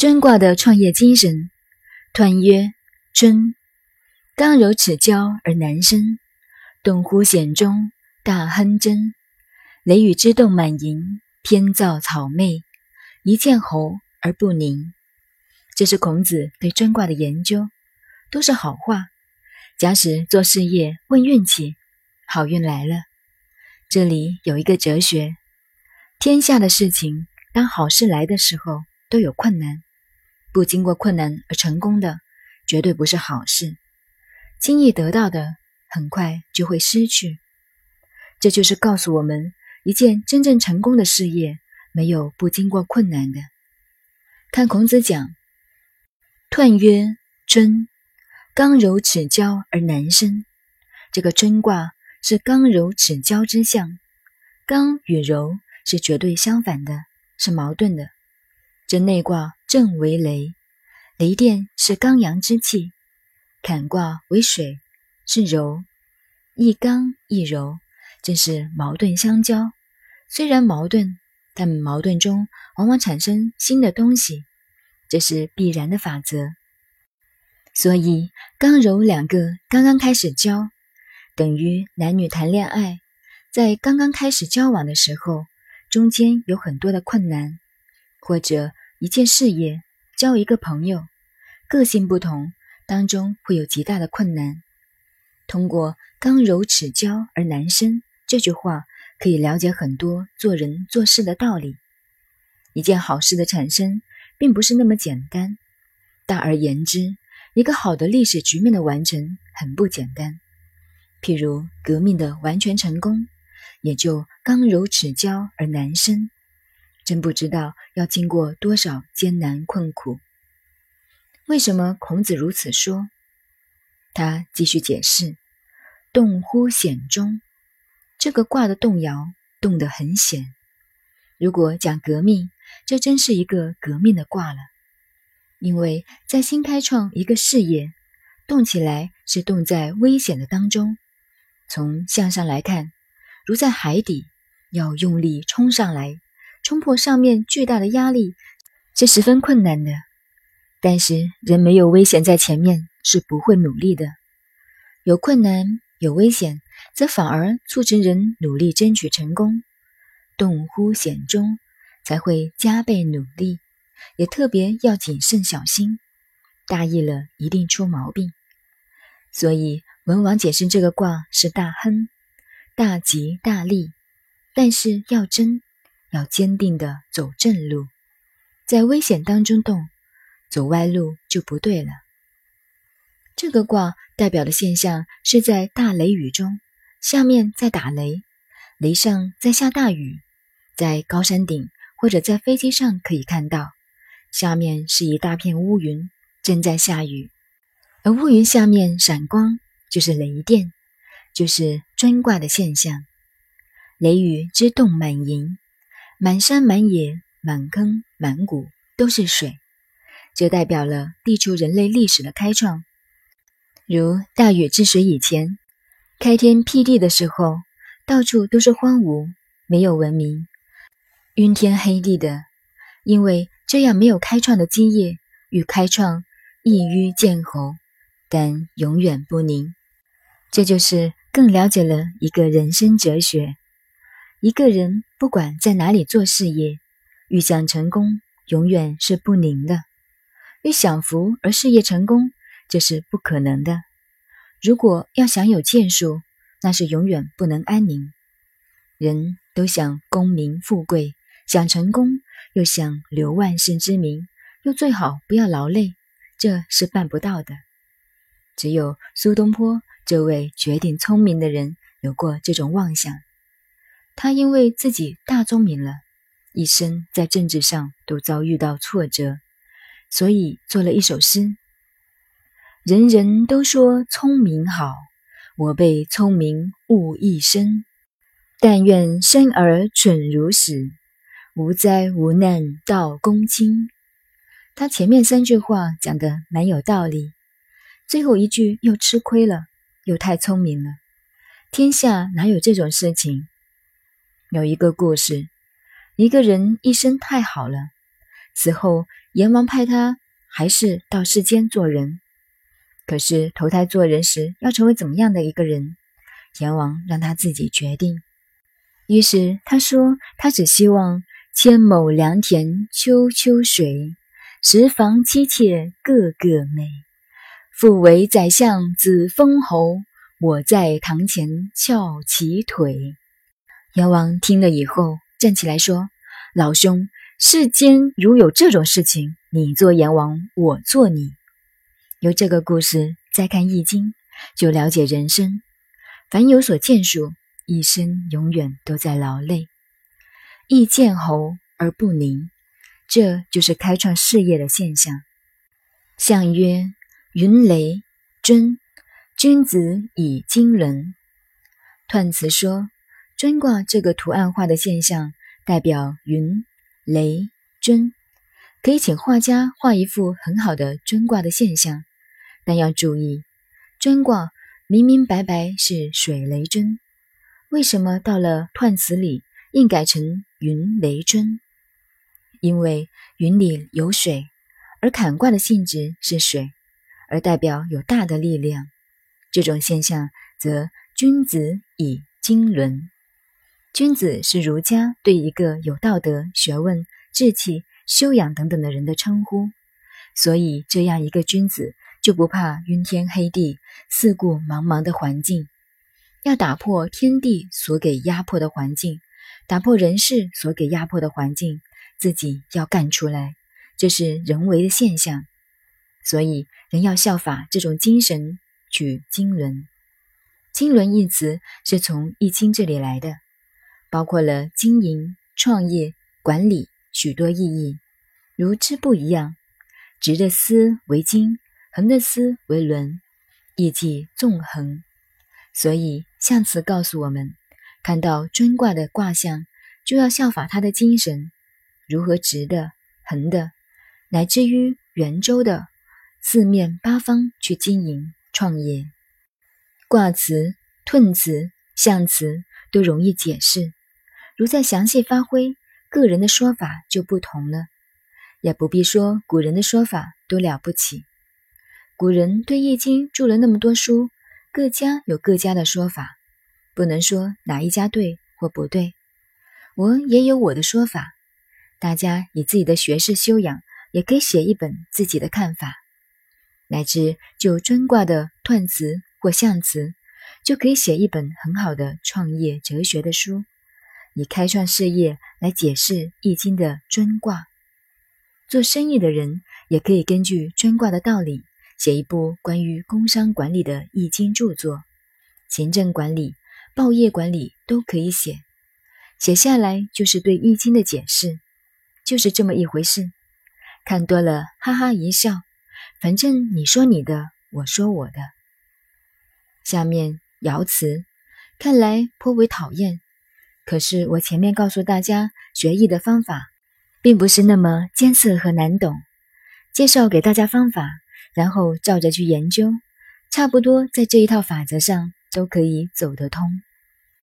尊卦的创业精神，彖曰：尊，刚柔齿交而难生，动乎险中，大亨真。雷雨之动满盈，天造草昧，一见侯而不宁。这是孔子对尊卦的研究，都是好话。假使做事业问运气，好运来了。这里有一个哲学：天下的事情，当好事来的时候，都有困难。不经过困难而成功的，绝对不是好事。轻易得到的，很快就会失去。这就是告诉我们，一件真正成功的事业，没有不经过困难的。看孔子讲：“彖曰尊。”刚柔齿交而难生，这个尊卦是刚柔齿交之象。刚与柔是绝对相反的，是矛盾的。这内卦正为雷，雷电是刚阳之气；坎卦为水，是柔，一刚一柔，正是矛盾相交。虽然矛盾，但矛盾中往往产生新的东西，这是必然的法则。所以，刚柔两个刚刚开始交，等于男女谈恋爱，在刚刚开始交往的时候，中间有很多的困难，或者一件事业、交一个朋友，个性不同，当中会有极大的困难。通过“刚柔齿交而难生”这句话，可以了解很多做人做事的道理。一件好事的产生，并不是那么简单。大而言之。一个好的历史局面的完成很不简单，譬如革命的完全成功，也就刚柔齿交而难生，真不知道要经过多少艰难困苦。为什么孔子如此说？他继续解释：“动乎险中，这个卦的动摇动得很险。如果讲革命，这真是一个革命的卦了。”因为在新开创一个事业，动起来是动在危险的当中。从向上来看，如在海底，要用力冲上来，冲破上面巨大的压力，是十分困难的。但是人没有危险在前面，是不会努力的。有困难有危险，则反而促成人努力争取成功。动乎险中，才会加倍努力。也特别要谨慎小心，大意了一定出毛病。所以文王解释这个卦是大亨，大吉大利，但是要争，要坚定的走正路，在危险当中动，走歪路就不对了。这个卦代表的现象是在大雷雨中，下面在打雷，雷上在下大雨，在高山顶或者在飞机上可以看到。下面是一大片乌云，正在下雨，而乌云下面闪光，就是雷电，就是专卦的现象。雷雨之动满盈，满山满野、满坑满谷都是水，这代表了地球人类历史的开创。如大禹治水以前，开天辟地的时候，到处都是荒芜，没有文明，晕天黑地的，因为。这样没有开创的基业与开创异于见侯，但永远不宁。这就是更了解了一个人生哲学：一个人不管在哪里做事业，欲想成功，永远是不宁的；欲享福而事业成功，这是不可能的。如果要想有建树，那是永远不能安宁。人都想功名富贵，想成功。又想留万世之名，又最好不要劳累，这是办不到的。只有苏东坡这位绝顶聪明的人有过这种妄想。他因为自己大聪明了，一生在政治上都遭遇到挫折，所以做了一首诗：人人都说聪明好，我被聪明误一生。但愿生而蠢如死。无灾无难到公卿，他前面三句话讲的蛮有道理，最后一句又吃亏了，又太聪明了。天下哪有这种事情？有一个故事，一个人一生太好了，死后阎王派他还是到世间做人。可是投胎做人时要成为怎么样的一个人，阎王让他自己决定。于是他说：“他只希望千亩良田秋秋水，十房妻妾个个美。父为宰相子封侯，我在堂前翘起腿。”阎王听了以后，站起来说：“老兄，世间如有这种事情，你做阎王，我做你。”由这个故事再看《易经》，就了解人生。凡有所建树，一生永远都在劳累。易见侯而不宁，这就是开创事业的现象。象曰：云雷尊，君子以经纶。彖辞说，尊卦这个图案化的现象，代表云、雷、尊，可以请画家画一幅很好的尊卦的现象。但要注意，尊卦明明白白是水雷尊，为什么到了彖辞里硬改成云雷尊？因为云里有水，而坎卦的性质是水，而代表有大的力量。这种现象则君子以经纶。君子是儒家对一个有道德、学问、志气、修养等等的人的称呼，所以这样一个君子。就不怕晕天黑地、四顾茫茫的环境，要打破天地所给压迫的环境，打破人世所给压迫的环境，自己要干出来，这是人为的现象。所以人要效法这种精神，取经纶。经纶一词是从易经这里来的，包括了经营、创业、管理许多意义。如织布一样，直的丝为经。横的丝为轮，意即纵横。所以象辞告诉我们，看到尊卦的卦象，就要效法他的精神，如何直的、横的，乃至于圆周的，四面八方去经营创业。卦辞、彖辞、象辞都容易解释，如再详细发挥，个人的说法就不同了。也不必说古人的说法多了不起。古人对《易经》著了那么多书，各家有各家的说法，不能说哪一家对或不对。我也有我的说法，大家以自己的学识修养，也可以写一本自己的看法，乃至就专卦的断辞或象辞，就可以写一本很好的创业哲学的书，以开创事业来解释《易经》的专卦。做生意的人也可以根据专卦的道理。写一部关于工商管理的易经著作，行政管理、报业管理都可以写。写下来就是对易经的解释，就是这么一回事。看多了，哈哈一笑。反正你说你的，我说我的。下面爻辞，看来颇为讨厌。可是我前面告诉大家学艺的方法，并不是那么艰涩和难懂。介绍给大家方法。然后照着去研究，差不多在这一套法则上都可以走得通。